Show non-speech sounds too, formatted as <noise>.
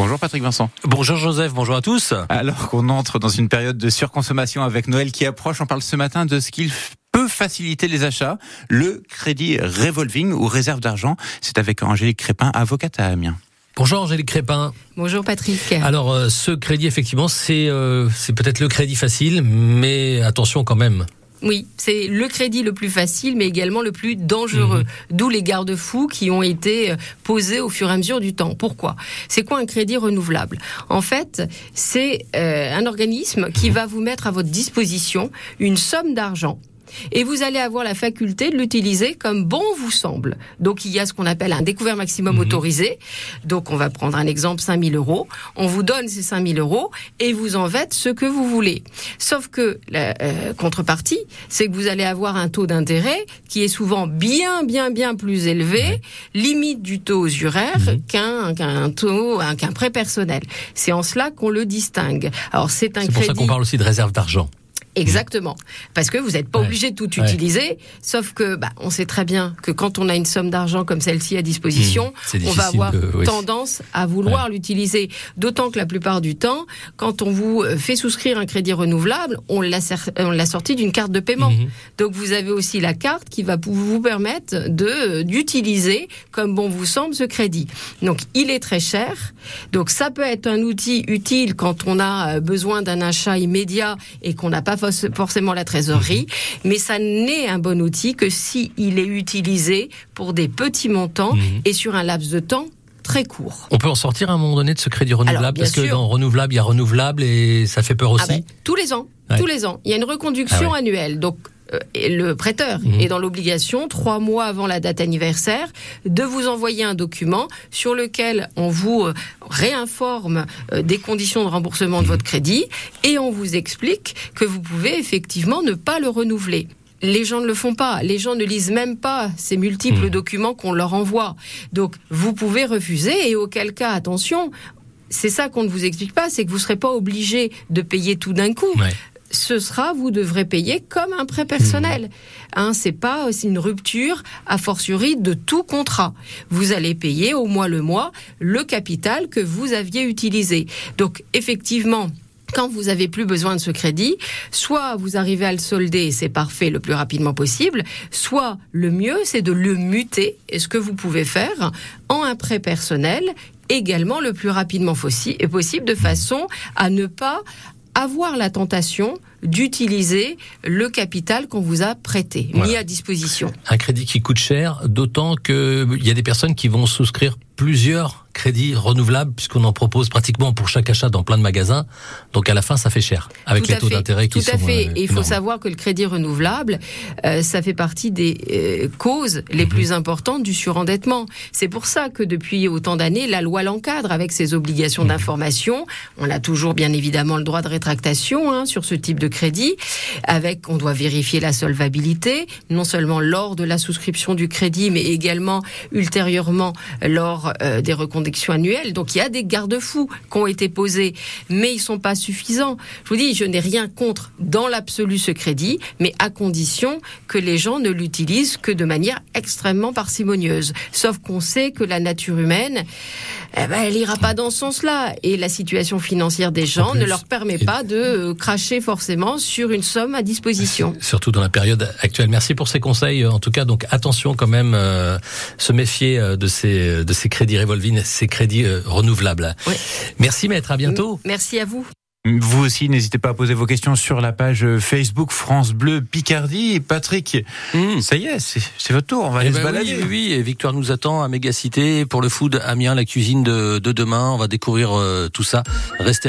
Bonjour Patrick Vincent. Bonjour Joseph, bonjour à tous. Alors qu'on entre dans une période de surconsommation avec Noël qui approche, on parle ce matin de ce qu'il peut faciliter les achats, le crédit revolving ou réserve d'argent. C'est avec Angélique Crépin, avocate à Amiens. Bonjour Angélique Crépin. Bonjour Patrick. Alors euh, ce crédit effectivement c'est euh, c'est peut-être le crédit facile mais attention quand même. Oui, c'est le crédit le plus facile, mais également le plus dangereux. D'où les garde-fous qui ont été euh, posés au fur et à mesure du temps. Pourquoi? C'est quoi un crédit renouvelable? En fait, c'est euh, un organisme qui va vous mettre à votre disposition une somme d'argent et vous allez avoir la faculté de l'utiliser comme bon vous semble. Donc il y a ce qu'on appelle un découvert maximum Mhm. autorisé. Donc on va prendre un exemple 5000 euros. On vous donne ces 5000 euros et vous en faites ce que vous voulez. Sauf que la euh, contrepartie, c'est que vous allez avoir un taux d'intérêt qui est souvent bien bien bien plus élevé, limite du taux usuraire Mhm. qu'un qu'un taux un- qu'un prêt personnel. C'est en cela qu'on le distingue. Alors c'est un C'est pour crédit ça qu'on parle aussi de réserve d'argent. Exactement. Parce que vous n'êtes pas Ouais. obligé de tout Ouais. utiliser, sauf que bah, on sait très bien que quand on a une somme d'argent comme celle-ci à disposition, Mmh, on va avoir de- oui. tendance à vouloir l'utiliser. D'autant que la plupart du temps, quand on vous euh, fait souscrire un crédit renouvelable, on l'a l'a sorti d'une carte de paiement. Mhm. Donc vous avez aussi la carte qui va vous permettre de euh, d'utiliser comme bon vous semble ce crédit. Donc il est très cher. Donc ça peut être un outil utile quand on a euh, besoin d'un achat immédiat et qu'on n'a pas forc- forcément la trésorerie, mais ça n'est un bon outil que si il est utilisé pour des petits montants Mhm. et sur un laps de temps très court. On peut en sortir à un moment donné de ce crédit renouvelable parce que dans renouvelable il y a renouvelable et ça fait peur aussi. Ah ben, tous les ans, Ouais. tous les ans. Il y a une reconduction Ah annuelle. Donc le prêteur Mhm. est dans l'obligation, trois mois avant la date anniversaire, de vous envoyer un document sur lequel on vous euh, réinforme euh, des conditions de remboursement de Mhm. votre crédit et on vous explique que vous pouvez effectivement ne pas le renouveler. Les gens ne le font pas. Les gens ne lisent même pas ces multiples Mhm. documents qu'on leur envoie. Donc, vous pouvez refuser et auquel cas, attention, c'est ça qu'on ne vous explique pas, c'est que vous ne serez pas obligé de payer tout d'un coup. Ouais. Ce sera, vous devrez payer comme un prêt personnel. Hein, c'est pas aussi une rupture a fortiori de tout contrat. Vous allez payer au mois le mois le capital que vous aviez utilisé. Donc effectivement. Quand vous avez plus besoin de ce crédit, soit vous arrivez à le solder c'est parfait le plus rapidement possible, soit le mieux c'est de le muter, et ce que vous pouvez faire en un prêt personnel également le plus rapidement possible de façon à ne pas avoir la tentation d'utiliser le capital qu'on vous a prêté, mis à disposition. Un crédit qui coûte cher, d'autant que il y a des personnes qui vont souscrire plusieurs crédits renouvelables puisqu'on en propose pratiquement pour chaque achat dans plein de magasins. Donc à la fin ça fait cher avec Tout les taux d'intérêt qui Tout sont à fait. euh, Et il faut savoir que le crédit renouvelable, euh, ça fait partie des euh, causes les Mhm. plus importantes du surendettement. C'est pour ça que depuis autant d'années, la loi l'encadre avec ses obligations Mhm. d'information. On a toujours bien évidemment le droit de rétractation hein, sur ce type de crédit. Avec, on doit vérifier la solvabilité, non seulement lors de la souscription du crédit, mais également ultérieurement lors euh, des reconductions annuelles. Donc il y a des garde-fous qui ont été posés, mais ils sont pas suffisants. Je vous dis, je n'ai rien contre dans l'absolu ce crédit, mais à condition que les gens ne l'utilisent que de manière extrêmement parcimonieuse. Sauf qu'on sait que la nature humaine, eh ben, elle ira pas dans ce sens-là, et la situation financière des gens plus, ne leur permet et- pas de euh, cracher forcément sur une somme à disposition. <laughs> Surtout dans la période actuelle. Merci pour ces conseils. En tout cas, donc attention quand même, euh, se méfier euh, de ces de ces crédits revolving, ces crédits euh, renouvelables. Merci maître, à bientôt. Merci à vous. Vous aussi, n'hésitez pas à poser vos questions sur la page Facebook France Bleu Picardie. Patrick, Mmh. ça y est, c'est votre tour, on va Eh aller ben se balader. oui, oui, oui, et Victoire nous attend à Mégacité pour le food Amiens, la cuisine de, de demain. On va découvrir euh, tout ça. Restez avec